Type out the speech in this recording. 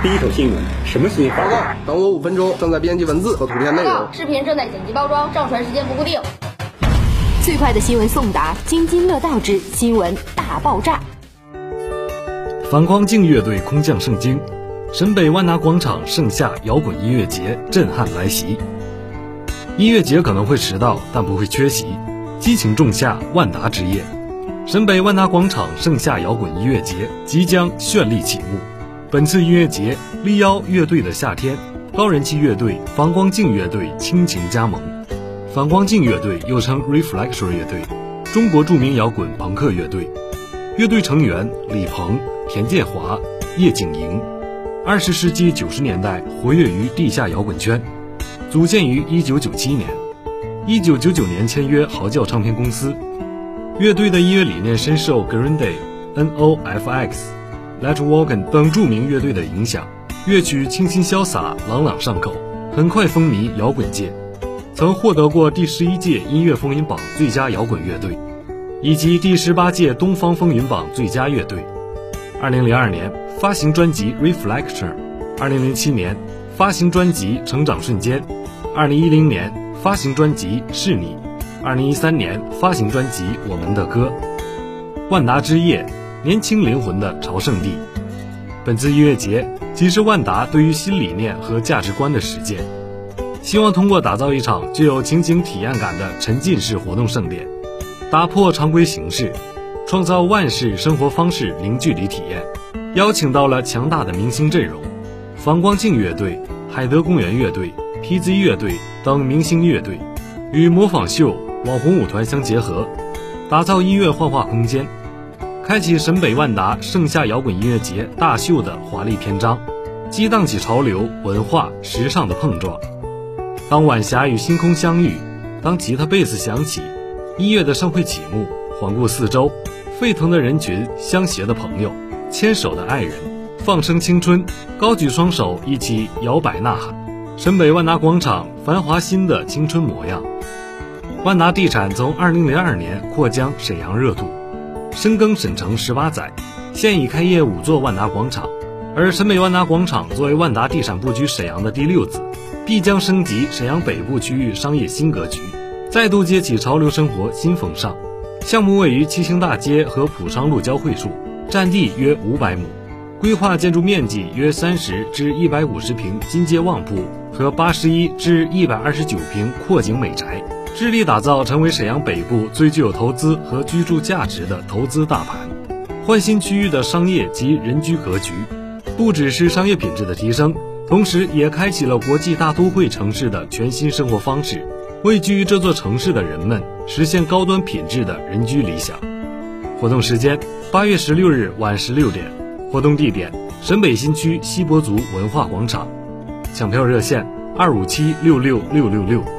第一手新闻，什么新闻？报告，等我五分钟，正在编辑文字和图片内容。视频正在剪辑包装，上传时间不固定。最快的新闻送达，津津乐道之新闻大爆炸。反光镜乐队空降圣经，沈北万达广场盛夏摇滚音乐节震撼来袭。音乐节可能会迟到，但不会缺席。激情仲夏，万达之夜，沈北万达广场盛夏摇滚音乐节即将绚丽启幕。本次音乐节力邀乐队的夏天、高人气乐队反光镜乐队倾情加盟。反光镜乐队又称 Reflection 乐队，中国著名摇滚朋克乐队。乐队成员李鹏、田建华、叶景莹，二十世纪九十年代活跃于地下摇滚圈，组建于一九九七年。一九九九年签约嚎叫唱片公司，乐队的音乐理念深受 Green Day、N.O.F.X、Let Wagon 等著名乐队的影响，乐曲清新潇洒、朗朗上口，很快风靡摇滚界，曾获得过第十一届音乐风云榜最佳摇滚乐队，以及第十八届东方风云榜最佳乐队。二零零二年发行专辑 Reflection，二零零七年发行专辑成长瞬间，二零一零年。发行专辑是你，二零一三年发行专辑我们的歌，万达之夜，年轻灵魂的朝圣地。本次音乐节即是万达对于新理念和价值观的实践，希望通过打造一场具有情景体验感的沉浸式活动盛典，打破常规形式，创造万式生活方式零距离体验。邀请到了强大的明星阵容，反光镜乐队、海德公园乐队。PZ 乐队等明星乐队与模仿秀、网红舞团相结合，打造音乐幻化空间，开启沈北万达盛夏摇滚音乐节大秀的华丽篇章，激荡起潮流、文化、时尚的碰撞。当晚霞与星空相遇，当吉他、贝斯响起，音乐的盛会启幕。环顾四周，沸腾的人群，相携的朋友，牵手的爱人，放声青春，高举双手，一起摇摆呐喊。沈北万达广场繁华新的青春模样。万达地产从2002年扩江沈阳热度，深耕沈城十八载，现已开业五座万达广场。而沈北万达广场作为万达地产布局沈阳的第六子，必将升级沈阳北部区域商业新格局，再度接起潮流生活新风尚。项目位于七星大街和浦昌路交汇处，占地约五百亩。规划建筑面积约三十至一百五十平金街旺铺和八十一至一百二十九平阔景美宅，致力打造成为沈阳北部最具有投资和居住价值的投资大盘，焕新区域的商业及人居格局。不只是商业品质的提升，同时也开启了国际大都会城市的全新生活方式，为居于这座城市的人们实现高端品质的人居理想。活动时间：八月十六日晚十六点。活动地点：沈北新区西伯族文化广场，抢票热线：二五七六六六六六。